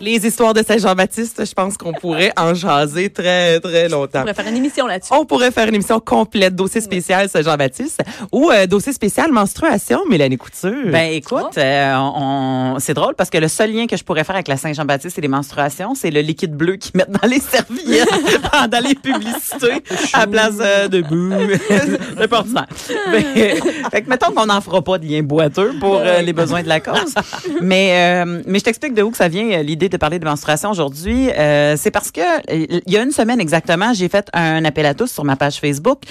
Les histoires de Saint-Jean-Baptiste, je pense qu'on pourrait en jaser très, très longtemps. On pourrait faire une émission là-dessus. On pourrait faire une émission complète, dossier spécial Saint-Jean-Baptiste ou euh, dossier spécial menstruation, Mélanie Couture. Ben écoute, euh, on, c'est drôle parce que le seul lien que je pourrais faire avec la Saint-Jean-Baptiste et les menstruations, c'est le liquide bleu qu'ils mettent dans les serviettes pendant les publicités à place euh, de boue. c'est pas. Mais, fait que mettons qu'on n'en fera pas de lien boiteux pour euh, les besoins de la cause. Mais, euh, mais je t'explique de où que ça vient euh, de parler de menstruation aujourd'hui. Euh, c'est parce que il y a une semaine exactement, j'ai fait un appel à tous sur ma page Facebook.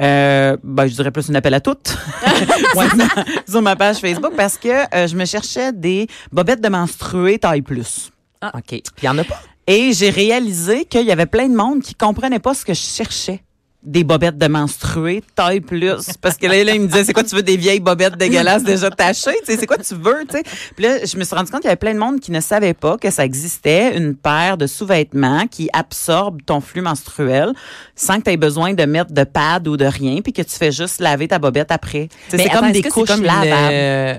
Euh, ben, je dirais plus un appel à toutes. Sur ma page Facebook parce que euh, je me cherchais des bobettes de menstruées taille plus. OK. Puis il y en a pas? Et j'ai réalisé qu'il y avait plein de monde qui comprenait pas ce que je cherchais. Des bobettes de menstruées, taille plus. Parce que là, là, il me disait, c'est quoi, tu veux des vieilles bobettes dégueulasses déjà tachées? Tu sais, c'est quoi tu veux, tu sais? Puis là, je me suis rendu compte qu'il y avait plein de monde qui ne savait pas que ça existait une paire de sous-vêtements qui absorbe ton flux menstruel sans que tu aies besoin de mettre de pad ou de rien, puis que tu fais juste laver ta bobette après. C'est comme des couches comme lavables. euh,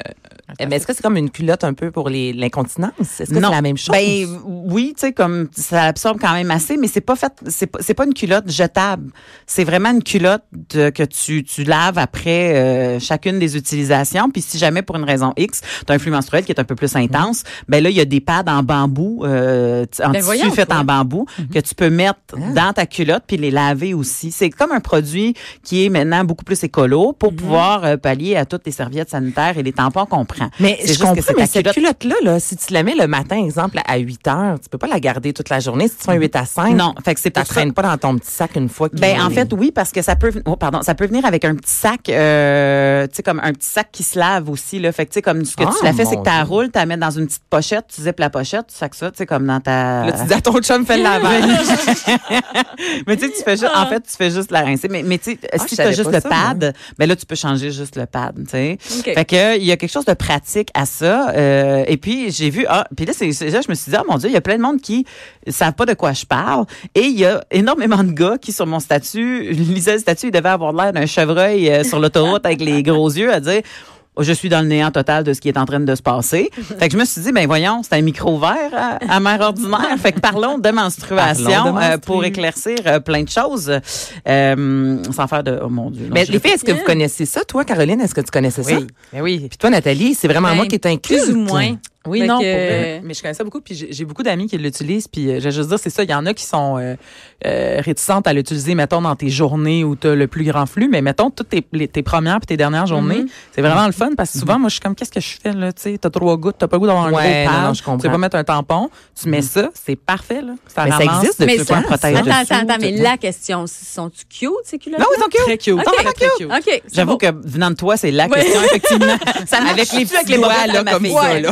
mais est-ce que c'est comme une culotte un peu pour les- l'incontinence? Est-ce que c'est la même chose? Ben oui, tu sais comme ça absorbe quand même assez, mais c'est pas fait, c'est pas, c'est pas une culotte jetable. C'est vraiment une culotte de- que tu tu laves après euh, chacune des utilisations. Puis si jamais pour une raison X, tu as un flux menstruel qui est un peu plus intense, ben là il y a des pads en bambou, euh, en Ben tissu fait en bambou que tu peux mettre dans ta culotte puis les laver aussi. C'est comme un produit qui est maintenant beaucoup plus écolo pour pouvoir euh, pallier à toutes les serviettes sanitaires et les tampons qu'on prend. Mais C'est je juste comprends, que mais cette culotte- culotte-là, là, si tu la mets le matin, exemple, à 8 heures, tu peux pas la garder toute la journée. Si tu fais un 8 à 5, Non, fait que c'est traînes pas dans ton petit sac une fois que Ben en fait oui parce que ça peut oh, pardon ça peut venir avec un petit sac euh, tu sais comme un petit sac qui se lave aussi là. Fait que tu sais comme ce que Ah, tu la fais c'est que tu la roules tu la mets dans une petite pochette tu zippes la pochette tu sacs ça tu sais comme dans ta Là, tu dis à ton chum, fais le lavage. mais tu sais tu fais juste en fait tu fais juste la rincer. Mais mais tu sais Ah, si tu as juste le ça, pad? ben là tu peux changer juste le pad tu sais. Fait que il y a quelque chose de pratique à ça. Euh, et puis j'ai vu ah puis là c'est là je me suis dit ah mon dieu il y a plein de monde qui savent pas de quoi je parle. Et il y a énormément de gars qui sur mon statut lisaient le statut il devait avoir l'air d'un chevreuil euh, sur l'autoroute avec les gros yeux à dire Oh, je suis dans le néant total de ce qui est en train de se passer. Fait que je me suis dit, ben voyons, c'est un micro vert à, à mère ordinaire. Fait que parlons de menstruation Parlons de euh, pour éclaircir euh, plein de choses. Euh, sans faire de... Oh mon Dieu. non, Mais les filles, est-ce que vous connaissez ça? Toi, Caroline, est-ce que tu connaissais ça? Oui, ben oui. Puis toi, Nathalie, c'est vraiment Ben, moi qui est inclus. Plus ou moins. Oui, Fait non, que- pour vrai. Mais je connais ça beaucoup, puis j'ai- beaucoup d'amis qui l'utilisent, puis euh, je vais juste dire, c'est ça, il y en a qui sont euh, euh, réticentes à l'utiliser, mettons, dans tes journées où tu as le plus grand flux, mais mettons, toutes tes, les- tes premières puis tes dernières journées, Mm-hmm. c'est vraiment le fun, parce que souvent, moi, je suis comme, qu'est-ce que je fais, là, tu sais, t'as trois gouttes, t'as pas le goût d'avoir un Ouais, gros pad, non, je comprends. tu veux pas mettre un tampon, tu mais ça, c'est parfait, là. Ça Mais ça ramasse. existe Mais depuis ça- quand, protège attends, attends, attends, mais la question, sont-tu cute, ces culottes? Non, ils sont cute. Très cute. OK. Très, très cute. OK. c'est J'avoue que venant de toi, c'est la question, effectivement. Ça Avec les petits doigts, là, comme ça, là.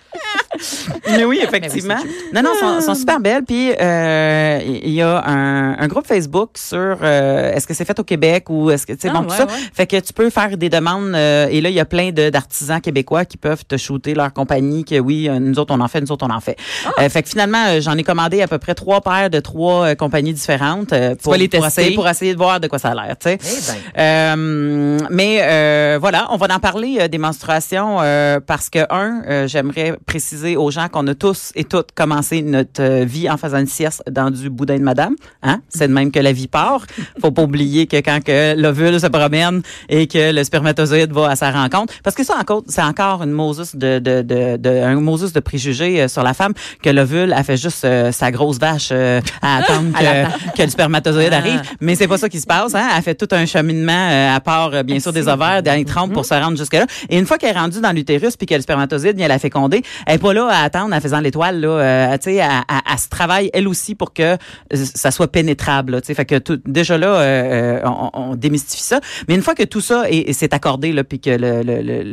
Mais oui, effectivement. non, non, sont, sont super belles. Puis euh, il y a un, un groupe Facebook sur euh, est-ce que c'est fait au Québec ou est-ce que tu sais Ah, bon tout ouais, ça. ouais. Fait que tu peux faire des demandes euh, et là il y a plein d'artisans québécois qui peuvent te shooter leur compagnie que oui euh, nous autres on en fait, nous autres on en fait. Ah. Euh, fait que finalement j'en ai commandé à peu près trois paires de trois compagnies différentes euh, pour, les pour tester? essayer pour essayer de voir de quoi ça a l'air. Tu sais. Eh ben. Euh, mais euh, voilà, on va en parler euh, des menstruations euh, parce que un, euh, j'aimerais préciser aux gens qu'on a tous et toutes commencé notre euh, vie en faisant une sieste dans du boudin de madame. Hein? C'est de même que la vie part. Faut pas oublier que quand que l'ovule se promène et que le spermatozoïde va à sa rencontre, parce que ça encore, c'est encore une Moses de, de, de, de un Moses de préjugés euh, sur la femme que l'ovule a fait juste euh, sa grosse vache euh, à attendre que, que le spermatozoïde arrive. Mais c'est pas ça qui se passe. Hein? Elle fait tout un cheminement euh, à part, bien sûr, des ovaires, les trompes pour se rendre jusque-là. Et une fois qu'elle est rendue dans l'utérus puis que le spermatozoïde vient la féconder, elle est pas là à attendre en faisant l'étoile, là, euh, tu sais, elle, elle- elle se travaille elle aussi pour que ça soit pénétrable. Tu sais, fait que tout, déjà là, euh, euh, on, on démystifie ça. Mais une fois que tout ça est, est- s'est accordé, là, puis que le, le, le,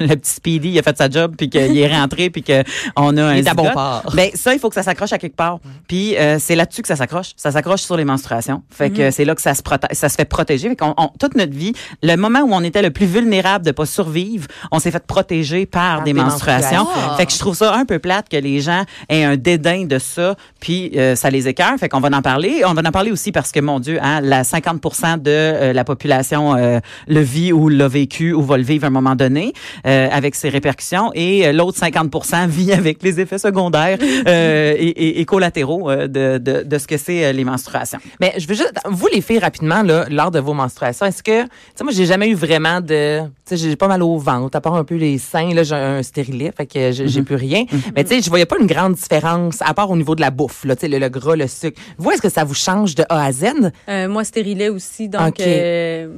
le, petit Speedy il a fait sa job, puis qu'il est rentré, puis que on a un Il est à bon port. ben ça, il faut que ça s'accroche à quelque part. Puis euh, c'est là-dessus que ça s'accroche. Ça s'accroche sur les menstruations. Fait que c'est là que ça se ça se fait protéger. Fait qu'on, on- toute notre vie, le moment où on était le plus vulnérable de pas survivre, on s'est fait protéger par, des, des menstruations. menstruations. Fait que je trouve ça un peu plate que les gens aient un dédain de ça, puis euh, ça les écœure. Fait qu'on va en parler. On va en parler aussi parce que mon Dieu, hein, la 50% de euh, la population euh, le vit ou l'a vécu ou va le vivre à un moment donné avec ses répercussions, et l'autre 50% vit avec les effets secondaires et, et- et collatéraux de, de, de ce que c'est les menstruations. Mais je veux juste, vous les filles rapidement là, lors de vos menstruations, est-ce que, tu sais, moi j'ai jamais eu vraiment de, tu sais, j'ai pas mal au ventre, à part un peu les seins, là j'ai un stérilet, fait que j'ai j'ai plus rien. Mais tu sais, je voyais pas une grande différence, à part au niveau de la bouffe, là, tu sais, le, le gras, le sucre. Vous, est-ce que ça vous change de A à Z? Euh, moi, stérilet aussi, donc Ok. euh,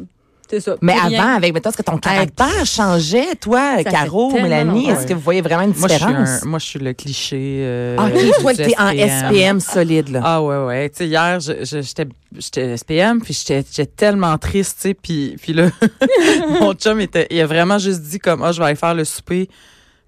ça. Mais rien. avant, avec, mettons, est-ce que ton caractère changeait, toi, Caro, Mélanie? Est-ce que vous voyez vraiment une Moi, je suis, différence? un- moi, je suis le cliché. euh, Ah, ok, toi, du t'es en SPM solide, là. Ah ouais ouais, tu sais hier j'étais j'étais SPM puis j'étais j'étais tellement triste, tu sais puis puis là mon chum était il a vraiment juste dit comme ah je vais aller faire le souper.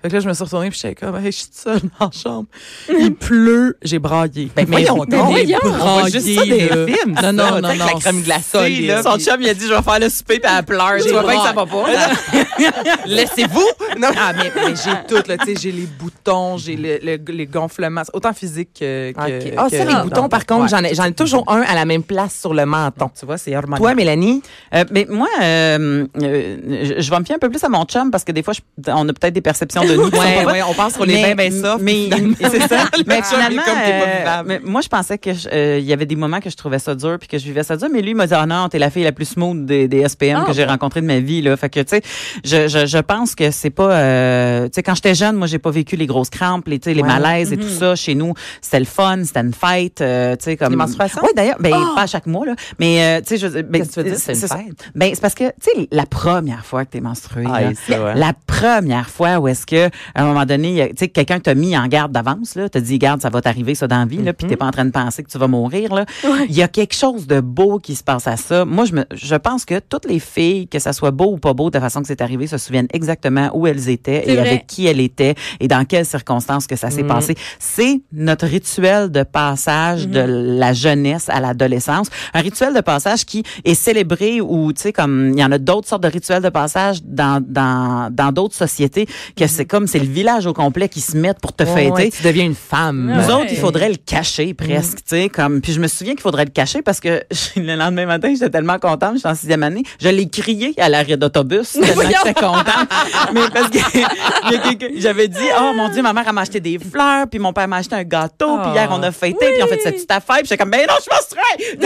Fait que là je me suis retournée puis j'étais comme hey, je suis seule dans la chambre. Il pleut, j'ai braillé. Ben, voyons mais donc. j'ai On voit juste ça des là. films, Non non non non. la crème glacée, Son chum, il a dit, je vais faire le souper, puis elle pleure. Tu vois bien que ça va pas. Laissez-vous! Non. Ah, mais, mais j'ai tout, là. Tu sais, j'ai les boutons, j'ai le- le- les gonflements. C'est Autant physique que. Ah, ça, les boutons, par contre, j'en ai, j'en ai toujours un à la même place sur le menton. Tu vois, c'est hormonal. Toi, Mélanie? Euh, mais moi, euh, euh, je vais me fier un peu plus à mon chum parce que des fois, on a peut-être des perceptions de nous. sont Ouais, on pense qu'on est bien, bien soft. Mais c'est ça. mais finalement, comme euh, mais moi, je pensais que je- euh, il y avait des moments que je trouvais ça dur puis que je vivais ça dur. Mais lui, il m'a dit, ah non, t'es la fille la plus smooth des, des SPM Ah, que j'ai rencontrées de ma vie. Là. Fait que, tu sais, je, je, je pense que c'est pas... euh, tu sais, quand j'étais jeune, moi, j'ai pas vécu les grosses crampes, les, tu sais, les malaises et tout ça. Chez nous, c'était le fun, c'était une fête. euh, tu sais, comme... Les menstruations? Oui, d'ailleurs, ben, pas à chaque mois, là. Mais, tu sais, je... Ben, Qu'est-ce que tu veux dire, c'est une ça. fête? Ben, c'est parce que, tu sais, la première fois que t'es menstruée, Ah, ça, la première fois où est-ce que, à un moment donné, tu sais, quelqu'un t'a mis en garde d'avance, là, t'a dit, garde, ça va t'arriver, ça, dans la vie, là, puis t'es pas en train de penser que tu vas mourir, là. Il y a quelque chose de beau qui se passe à ça. Moi, je me, je pense que toutes les filles, que ça soit beau ou pas beau, de la façon que c'est arrivé, se souviennent exactement où elles étaient et vrai. avec qui elles étaient et dans quelles circonstances que ça s'est passé. C'est notre rituel de passage de la jeunesse à l'adolescence. Un rituel de passage qui est célébré ou, tu sais, comme, il y en a d'autres sortes de rituels de passage dans, dans, dans d'autres sociétés que c'est comme, c'est le village au complet qui se met pour te Ouais, ouais, fêter. tu deviens une femme. Nous Ouais. autres, il faudrait le cacher presque, tu sais, comme. Puis je me souviens qu'il faudrait le cacher parce que le lendemain matin, j'étais tellement contente, j'étais en sixième année, je l'ai crié à l'arrêt d'autobus tellement j'étais contente. Mais parce que j'avais dit, oh mon Dieu, ma mère m'a acheté des fleurs, puis mon père m'a acheté un gâteau, puis hier on a fêté, puis on fait cette petite affaire, puis j'étais comme, ben non, je sais,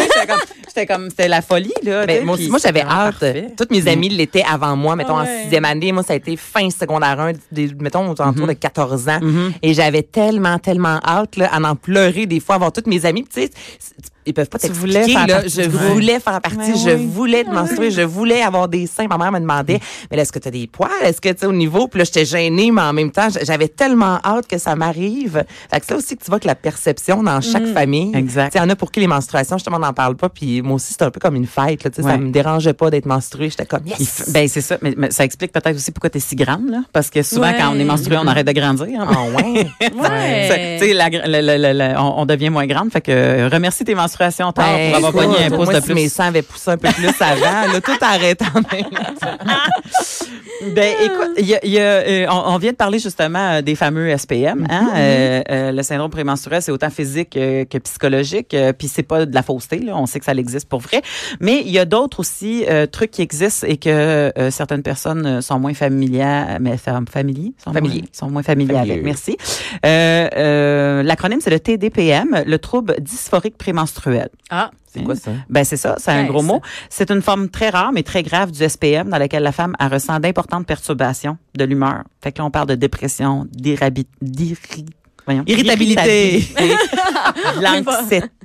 J'étais comme, c'était la folie là. Ben, moi, j'avais hâte. parfait. Toutes mes amies l'étaient avant moi, mettons, Ah en sixième année. Moi, ça a été fin secondaire 1, des, mettons, aux alentours de 14 ans. Mhm. Et j'avais tellement, tellement hâte, là, à en pleurer des fois, avoir toutes mes amies. Tu sais, ils peuvent pas t'expliquer, Je voulais faire partie, je oui. voulais être menstruée, je voulais avoir des seins. Ma mère me demandait, mais est-ce que tu as des poils? Est-ce que, tu sais, au niveau? Puis là, j'étais gênée, mais en même temps, j'avais tellement hâte que ça m'arrive. Fait que ça aussi, que tu vois que la perception dans chaque famille. Exact. Tu sais, il y en a pour qui les menstruations, justement, on n'en parle pas. Puis moi aussi, c'était un peu comme une fête, là. Ça me dérangeait pas d'être menstruée. J'étais comme, yes! f- Ben c'est ça, mais, mais ça explique peut-être aussi pourquoi tu es si grande là, parce que souvent Ouais. quand on est menstrué, on arrête de grandir. hein. Ah ouais? Ouais. Ça- Tu sais, la gra- la- la- la- la- on, on devient moins grande, fait que euh, remercie tes menstruations tard Ben, pour avoir pogné un pouce moi, de si mes plus. seins avaient poussé un peu plus avant, là, tout arrête en même temps. Ben écoute, y a, y a, euh, on, on vient de parler justement euh, des fameux SPM. Hein? Euh, euh, le syndrome prémenstruel, c'est autant physique euh, que psychologique, puis c'est pas de la fausseté. Là, on sait que ça existe pour vrai. Mais il y a d'autres aussi euh, trucs qui existent et que certaines personnes sont moins familières, mais fam- familiers, sont Familiers. moins, sont moins familiers avec. Merci. L'acronyme c'est le TDPM, le trouble dysphorique prémenstruel. Ah, C'est quoi ça? Ben c'est ça, c'est un gros mot. C'est? Une forme très rare mais très grave du SPM dans laquelle la femme elle ressent d'importantes perturbations de l'humeur. Fait que là on parle de dépression, d'irrabi- d'irri- voyons, Irritabilité.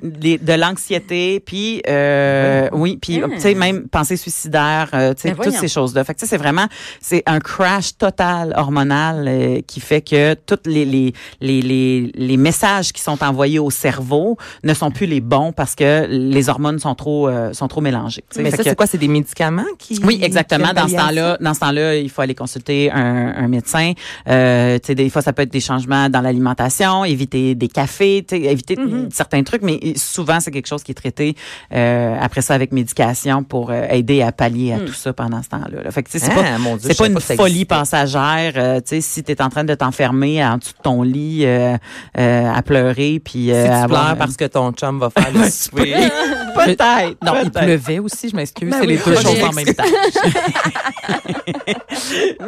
de l'anxiété, puis euh, oui, puis tu sais même pensée suicidaire, euh, tu sais toutes ces choses-là. Fait que tu sais, c'est vraiment c'est un crash total hormonal euh, qui fait que toutes les les, les les les messages qui sont envoyés au cerveau ne sont plus les bons parce que les hormones sont trop euh, sont trop mélangées. Mais Fait ça, c'est quoi? C'est des médicaments qui. oui, exactement. qui Dans ce temps-là, dans ce temps-là, il faut aller consulter un, un médecin. Euh, tu sais, des fois, ça peut être des changements dans l'alimentation, éviter des cafés, tu sais, éviter certains trucs, mais souvent, c'est quelque chose qui est traité euh, après ça avec médication pour euh, aider à pallier à tout ça pendant ce temps-là. là. Fait que tu sais, c'est Ah, pas, Dieu, une pas folie passagère. euh, tu sais, si t'es en train de t'enfermer en dessous de ton lit euh, euh, à pleurer, puis euh, Si tu avoir- pleures parce que ton chum va faire le souper. peut-être. Non, il peut-être. pleuvait aussi, je m'excuse. Ben c'est oui, les deux choses en même temps.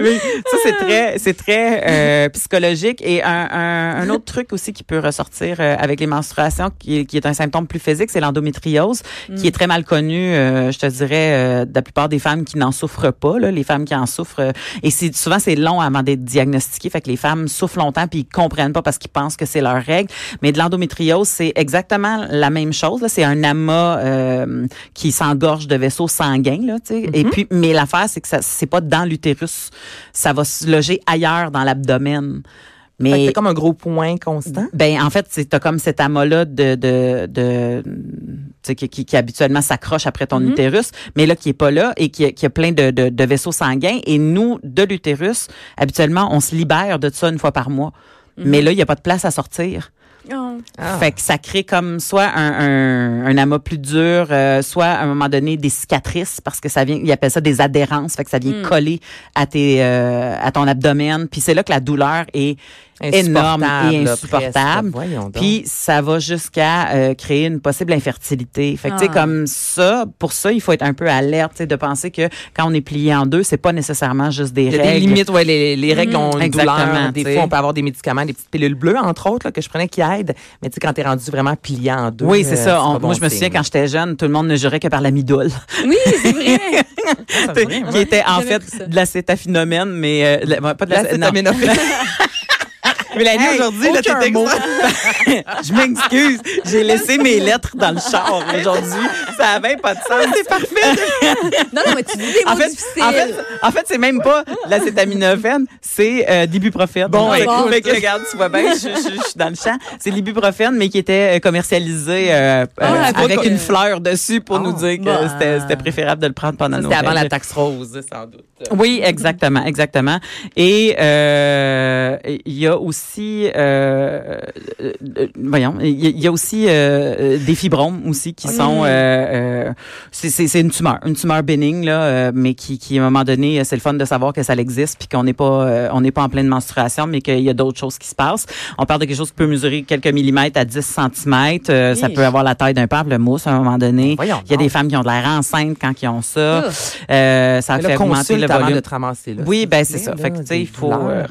Oui, ça c'est très, c'est très euh, psychologique et un, un, un autre truc aussi qui peut ressortir euh, avec les menstruations, qui, est- qui est un symptôme plus physique, c'est l'endométriose, qui est très mal connu, euh, je te dirais, euh, de la plupart des femmes qui n'en souffrent pas, là, les femmes qui en souffrent, et souvent c'est long avant d'être diagnostiqué, fait que les femmes souffrent longtemps puis ils comprennent pas parce qu'ils pensent que c'est leur règle, mais de l'endométriose c'est exactement la même chose, là, c'est un amas euh, qui s'engorge de vaisseaux sanguins, là, tu sais, et puis mais l'affaire c'est que ça c'est pas dans l'utérus, ça va se loger ailleurs dans l'abdomen. Mais C'est comme un gros point constant? ben en fait, c'est t'as comme cet amas-là de de, de qui, qui, qui habituellement s'accroche après ton utérus, mais là qui est pas là et qui, a- qui a plein de, de, de vaisseaux sanguins. Et nous, de l'utérus, habituellement, on se libère de ça une fois par mois. Mais là, il y a pas de place à sortir. Oh. Ah. Fait que ça crée comme soit un, un, un amas plus dur, euh, soit à un moment donné des cicatrices parce que ça vient, ils appellent ça des adhérences, fait que ça vient coller à tes euh, à ton abdomen. Puis c'est là que la douleur est énorme et insupportable. Puis ça va jusqu'à euh, créer une possible infertilité. Fait que tu sais Ah. comme ça, pour ça il faut être un peu alerte, tu sais, de penser que quand on est plié en deux, c'est pas nécessairement juste des Il y a règles. des limites, ouais, les, les règles ont une Exactement, douleur. Des fois, on peut avoir des médicaments, des petites pilules bleues, entre autres, là, que je prenais qui aident. Mais tu sais, quand t'es rendu vraiment plié en deux. Oui, c'est euh, ça. On- pas bon moi, je me souviens quand j'étais jeune, tout le monde ne jurait que par la midole. Oui, c'est vrai. qui était en fait ça. de l'acétaphénomène, mais euh, la- pas de la, non. L'acétaminophène. Mélanie, Hey, aujourd'hui, là, t'es. Je m'excuse. J'ai laissé mes lettres dans le char aujourd'hui. Ça avait pas de sens. C'est parfait. Non, non, mais tu dis des mots En fait, difficiles. en fait, en fait, c'est même pas l'acétaminophène, c'est euh, d'ibuprofène. Bon, fait, écoute. fait que, regarde, tu vois bien, je, je- je suis dans le champ. C'est l'ibuprofène, mais qui était euh, commercialisé euh, Ah, euh, avec une fleur dessus pour Ah, nous dire que bon. c'était préférable de le prendre pendant nos C'était avant la taxe rose, sans doute. Oui, exactement, exactement. Et il y a aussi, euh, euh, euh, voyons, il y a- aussi des fibromes aussi qui sont, c'est- une tumeur, une tumeur bénigne là, mais qui, qui à un moment donné, c'est le fun de savoir que ça existe puis qu'on n'est pas, on n'est pas en pleine menstruation, mais qu'il y a d'autres choses qui se passent. On parle de quelque chose qui peut mesurer quelques millimètres à 10 centimètres. Euh, ça peut avoir la taille d'un pamplemousse à un moment donné. Voyons Il y a des femmes qui ont de l'air enceintes quand ils ont ça. Euh, ça fait augmenter le volume. de te ramasser, là. Oui, ben c'est ça. Fait que tu sais, il faut. euh.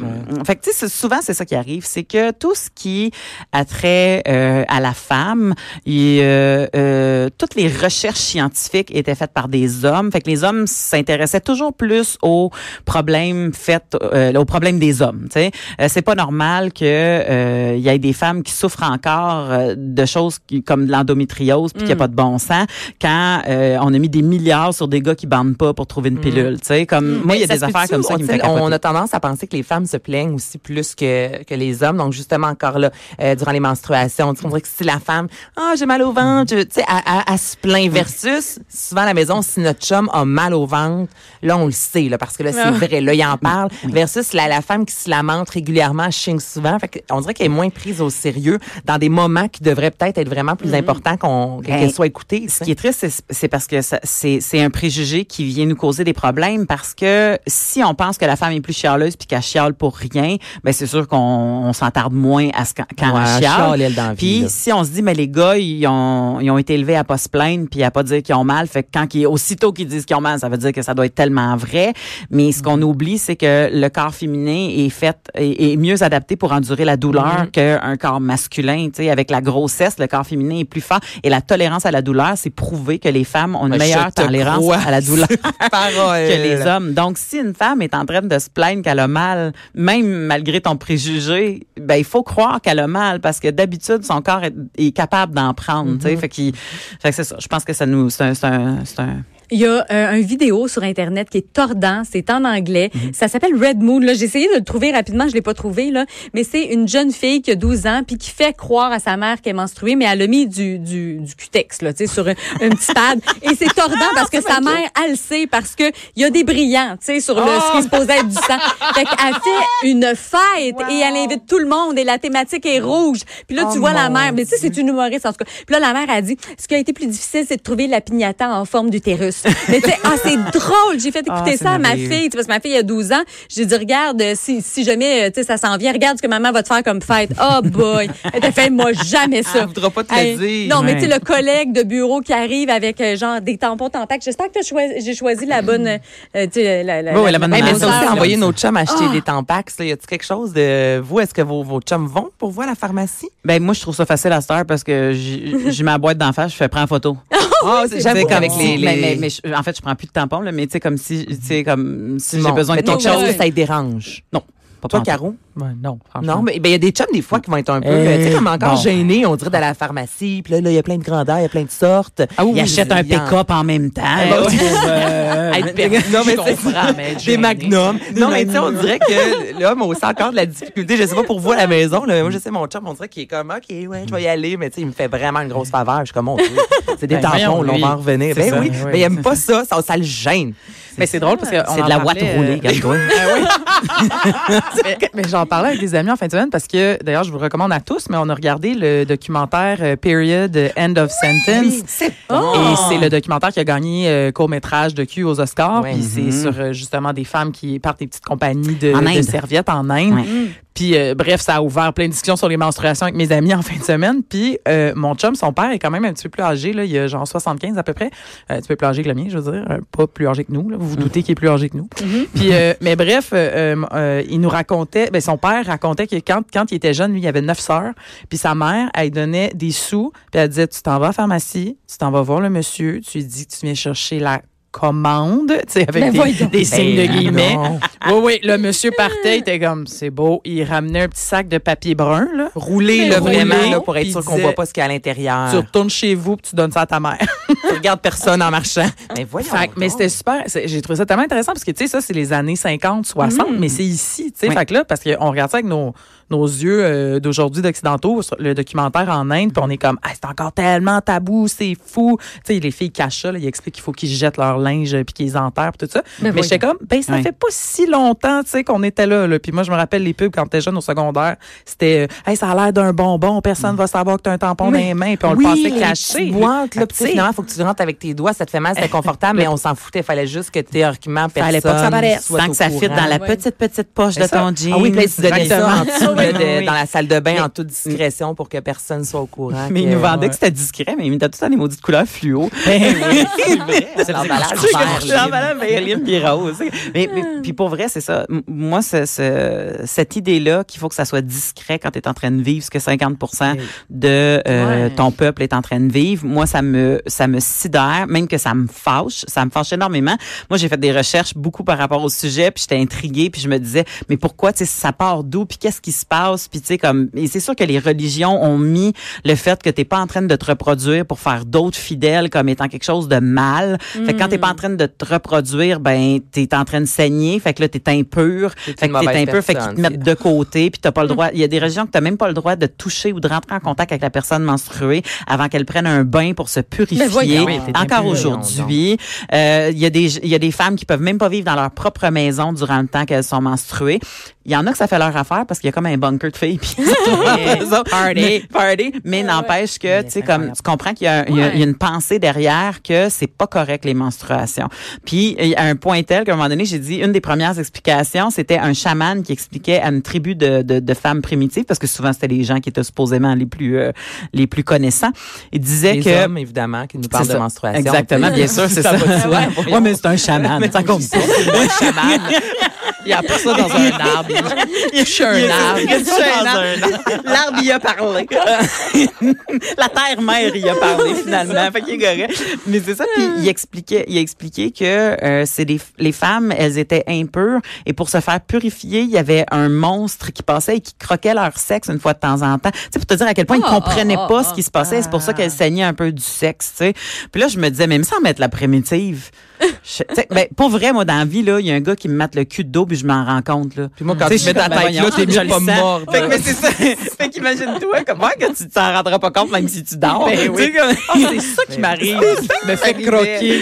Fait que tu sais, souvent c'est ça qui arrive, c'est que tout ce qui a trait euh, à la femme, il, euh, euh, toutes les recherches scientifiques étaient faites par des hommes. Fait que les hommes s'intéressaient toujours plus aux problèmes faits, euh, aux problèmes des hommes. Tu sais, Euh, c'est pas normal que euh, il y ait des femmes qui souffrent encore de choses qui, comme de l'endométriose puis qu'il n'y a pas de bon sens quand euh, on a mis des milliards sur des gars qui bandent pas pour trouver une pilule. Tu sais, comme moi il y a des affaires comme ça on, qui me fait on a tendance à penser que les femmes se plaignent aussi plus que, que les hommes. Donc, justement, encore là, euh, durant les menstruations, on dirait que si la femme, ah, j'ai mal au ventre, tu sais, elle se plaint versus, souvent à la maison, si notre chum a mal au ventre, là, on le sait, là, parce que là, c'est Ah. vrai, là, il en parle, versus la, la femme qui se lamente régulièrement, chigne souvent. Fait on dirait qu'elle est moins prise au sérieux dans des moments qui devraient peut-être être vraiment plus importants qu'on, qu'elle Ben, soit écoutée. Ce qui est triste, c'est- c'est parce que ça- c'est c'est un préjugé qui vient nous causer des problèmes parce que si on pense que la femme est plus chialeuse puis qu'elle chiale pour rien, ben c'est sûr qu'on on s'entarde moins à ce quand, quand Ouais, chiale. chiale, dans vie, Puis si on se dit mais les gars ils ont ils ont été élevés à pas se plaindre puis à pas dire qu'ils ont mal, fait que quand ils aussitôt qu'ils disent qu'ils ont mal, ça veut dire que ça doit être tellement vrai. Mais ce qu'on oublie c'est que le corps féminin est fait est, est mieux adapté pour endurer la douleur Mm-hmm. qu'un corps masculin. Tu sais, avec la grossesse, le corps féminin est plus fort et la tolérance à la douleur, c'est prouvé que les femmes ont une meilleure tolérance crois. à la douleur que les hommes. Donc, si une femme est en train de se plaindre qu'elle a mal, même malgré ton préjugé ben il faut croire qu'elle a mal parce que d'habitude son corps est, est capable d'en prendre. tu sais. Fait, que c'est ça. Je pense que ça nous, c'est un, c'est un, c'est un- Il y a euh, un vidéo sur Internet qui est tordant. C'est en anglais. Ça s'appelle Red Moon. Là, J'ai essayé de le trouver rapidement. Je l'ai pas trouvé. Là. Mais c'est une jeune fille qui a 12 ans puis qui fait croire à sa mère qu'elle est menstruée, mais elle a mis du, du, du cutex là, tu sais, sur un, un petit pad. Et c'est tordant parce que sa mère, elle le sait parce que il y a des brillants tu sais, sur le, ce qui est supposé être du sang. Fait qu'elle fait une fête et elle invite tout le monde et la thématique est rouge. Puis là, tu vois la mère. Mais tu sais, c'est une humoriste en tout cas. Puis là, la mère a dit, ce qui a été plus difficile, c'est de trouver la pignata en forme d'utérus. Mais tu sais, ah, c'est drôle. J'ai fait écouter Ah, c'est ça à ma fille, tu sais, parce que ma fille a 12 ans. J'ai dit, regarde, euh, si, si jamais, euh, tu sais, ça s'en vient, regarde ce que maman va te faire comme fête. Oh boy. Elle t'a fait, moi, jamais ça. Elle voudra pas te le dire. Non, mais tu sais, le collègue de bureau qui arrive avec, euh, genre, des tampons tampax. J'espère que j'ai choisi la bonne, euh, tu sais, la, la, Oui, oui, la bonne Hey, mais ça aussi, envoyer nos chums acheter Ah. des tampax. là. Y a-t-il quelque chose de vous? Est-ce que vos, vos chums vont pour vous à la pharmacie? Ben moi je trouve ça facile à cette heure parce que j'ai ma boîte d'en face, je fais prends photo. Ah, Tu sais, j'avoue comme qu'avec les... mais, je- en fait je prends plus de tampons là, mais tu sais comme si tu sais comme si j'ai besoin de mais ton quelque chose. ça te dérange? Non. Pas Toi. Caro? Ouais, non, franchement. Non, mais ben, il y a des chums, des fois, qui vont être un peu, Eh, euh, tu sais, comme encore bon. gênés, on dirait, d'aller à la pharmacie. Puis là, là, il y a plein de grandeurs, il y a plein de sortes. Ah oui, Il oui, achète un pick-up en même temps. Eh, là, euh, non, mais c'est mais des magnums. Non, mais tu sais, on dirait que l'homme a aussi encore de la difficulté. Je sais pas pour vous à la maison, là. Moi, je sais, mon chum, on dirait qu'il est comme, OK, ouais, je vais y aller. Mais tu sais, il me fait vraiment une grosse faveur. Je suis comme, mon Dieu, c'est des Ben, tampons, là, on va en revenir. Ben oui, mais il aime pas ça. Ça, le gêne. Mais c'est drôle parce que c'est de la ouate roulée, euh, regarde-toi. mais, mais j'en parlais avec des amis en fin de semaine parce que, d'ailleurs, je vous le recommande à tous, mais on a regardé le documentaire euh, Period euh, End of Sentence. c'est Et c'est le documentaire qui a gagné euh, court-métrage de cul aux Oscars. Ouais. Puis c'est sur euh, justement des femmes qui partent des petites compagnies de, de serviettes en Inde. Puis euh, bref, ça a ouvert plein de discussions sur les menstruations avec mes amis en fin de semaine. Puis euh, mon chum, son père est quand même un petit peu plus âgé. Là, il a genre 75 à peu près. Euh, un petit peu plus âgé que le mien, je veux dire. Euh, pas plus âgé que nous. Là. Vous vous doutez qu'il est plus âgé que nous. Puis, euh, mais bref, euh, euh, euh, il nous racontait, ben, son père racontait que quand, quand il était jeune, lui, il avait neuf sœurs. Puis sa mère, elle donnait des sous. Puis elle disait, tu t'en vas à la pharmacie, tu t'en vas voir le monsieur, tu lui dis que tu viens chercher la commande, tu sais, avec Ben des, des signes de Ben guillemets. Oui, oui, le monsieur partait, il était comme, c'est beau. Il ramenait un petit sac de papier brun, là. Rouler, là, vraiment, là, pour être sûr qu'on voit pas ce qu'il y a à l'intérieur. Tu retournes chez vous, puis tu donnes ça à ta mère. Tu regardes personne en marchant. Mais voyons. Fait que- mais c'était super. J'ai trouvé ça tellement intéressant parce que, tu sais, ça, c'est les années 50, 60, mais c'est ici, tu sais. Oui. Fait que là, parce qu'on regarde ça avec nos, nos yeux euh, d'aujourd'hui d'occidentaux, sur le documentaire en Inde, puis on est comme, ah, c'est encore tellement tabou, c'est fou. Tu sais, les filles cachent ça, là, ils expliquent qu'il faut qu'ils jettent leur linge puis qu'ils enterrent, puis tout ça. Mais Mais, j'étais comme, ben, ça Ouais. fait pas si longtemps, tu sais, qu'on était là, là. Puis moi, je me rappelle les pubs quand t'étais jeune au secondaire, c'était, euh, hey, ça a l'air d'un bonbon, personne va savoir que t'as un tampon dans les mains, puis on oui, le pensait caché. boîtes, là, tu finalement, faut que tu rentres avec tes doigts, ça te fait mal, c'est inconfortable, mais on s'en foutait. Fallait juste que théoriquement, personne Fallait pas que ça paraisse. Sans au que ça fitte dans la petite, petite poche de ton jean. Ah oui, tu ça Oui, de- oui, oui. dans la salle de bain Mais- en toute discrétion pour que personne soit au courant. Mais que- il nous vendait ouais. que c'était discret, mais il mettait tout le temps des maudites couleurs fluo. C'est l'emballage vert, Je là. l'emballage rose. Mais, mais puis pour vrai, c'est ça. Moi, c'est- c'est- cette idée-là qu'il faut que ça soit discret quand tu es en train de vivre ce que 50 de euh, Ouais. ton peuple est en train de vivre, moi, ça me ça me sidère, même que ça me fâche. Ça me fâche énormément. Moi, j'ai fait des recherches beaucoup par rapport au sujet, puis j'étais intriguée, puis je me disais, mais pourquoi, tu sais, ça part d'où, puis qu'est-ce qui se passe, puis tu sais, comme... Et c'est sûr que les religions ont mis le fait que t'es pas en train de te reproduire pour faire d'autres fidèles comme étant quelque chose de mal. Fait que quand t'es pas en train de te reproduire, ben t'es en train de saigner. Fait que là t'es impur. Fait que t'es impur. Fait qu'ils personne, te mettent de côté. Puis t'as pas le droit. Il y a des religions que t'as même pas le droit de toucher ou de rentrer en contact avec la personne menstruée avant qu'elle prenne un bain pour se purifier. voyons. Oui, t'es Encore aujourd'hui, euh, il y a des il y a des femmes qui peuvent même pas vivre dans leur propre maison durant le temps qu'elles sont menstruées. Il y en a que ça fait leur affaire parce qu'il y a comme un bunker de filles. Puis party, mais, party. Mais n'empêche que, tu sais, comme tu comprends qu'il y, a- il y a il y a une pensée derrière que c'est pas correct les menstruations. Puis il y a un point tel qu'à un moment donné, j'ai dit une des premières explications, c'était un chaman qui expliquait à une tribu de, de, de femmes primitives, parce que souvent c'était les gens qui étaient supposément les plus euh, les plus connaissants. Il disait Les que hommes, évidemment, qui nous parlent de ça. menstruation. Exactement, bien sûr, c'est ça. ouais, mais c'est un chaman, ça compte pas. un chaman. Il a pris ça dans un arbre. Il a touché un arbre. Il a touché un arbre. L'arbre, il a parlé. La terre-mère, il a parlé, finalement. Fait qu'il est correct. Mais c'est ça. Puis il expliquait, il a expliqué que euh, c'est des, les femmes, elles étaient impures. Et pour se faire purifier, il y avait un monstre qui passait et qui croquait leur sexe une fois de temps en temps. Tu sais, pour te dire à quel point ils Ah, comprenaient ah, pas ah, ce qui se passait. C'est pour ça qu'elles saignaient un peu du sexe, tu sais. Puis là, je me disais, même sans mettre la primitive. Je- tu sais, ben, pour vrai, moi, dans la vie, là, il y a un gars qui me mate le cul de dos, puis je m'en rends compte, là. Puis moi, quand Tu mets ta ben tête là, t'es je mieux pas mort. Fait que, mais c'est ça. fait qu'imagine-toi comment que tu t'en rendras pas compte même si tu dors? Ben Tu sais, oui. comme- Ah, c'est ça qui m'arrive. Me fais croquer.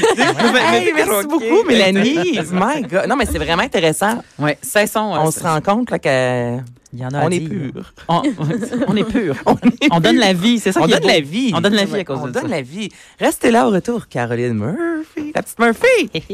Hey, merci beaucoup, Mélanie. My God. Non, mais c'est vraiment intéressant. Ouais, cessons. On se rend compte là, que Il y en a on est pur. On, on est pur. On, donne la vie, c'est ça On est donne la vie. On donne la vie à cause On de donne ça. la vie. Restez là au retour, Caroline Murphy. La petite Murphy.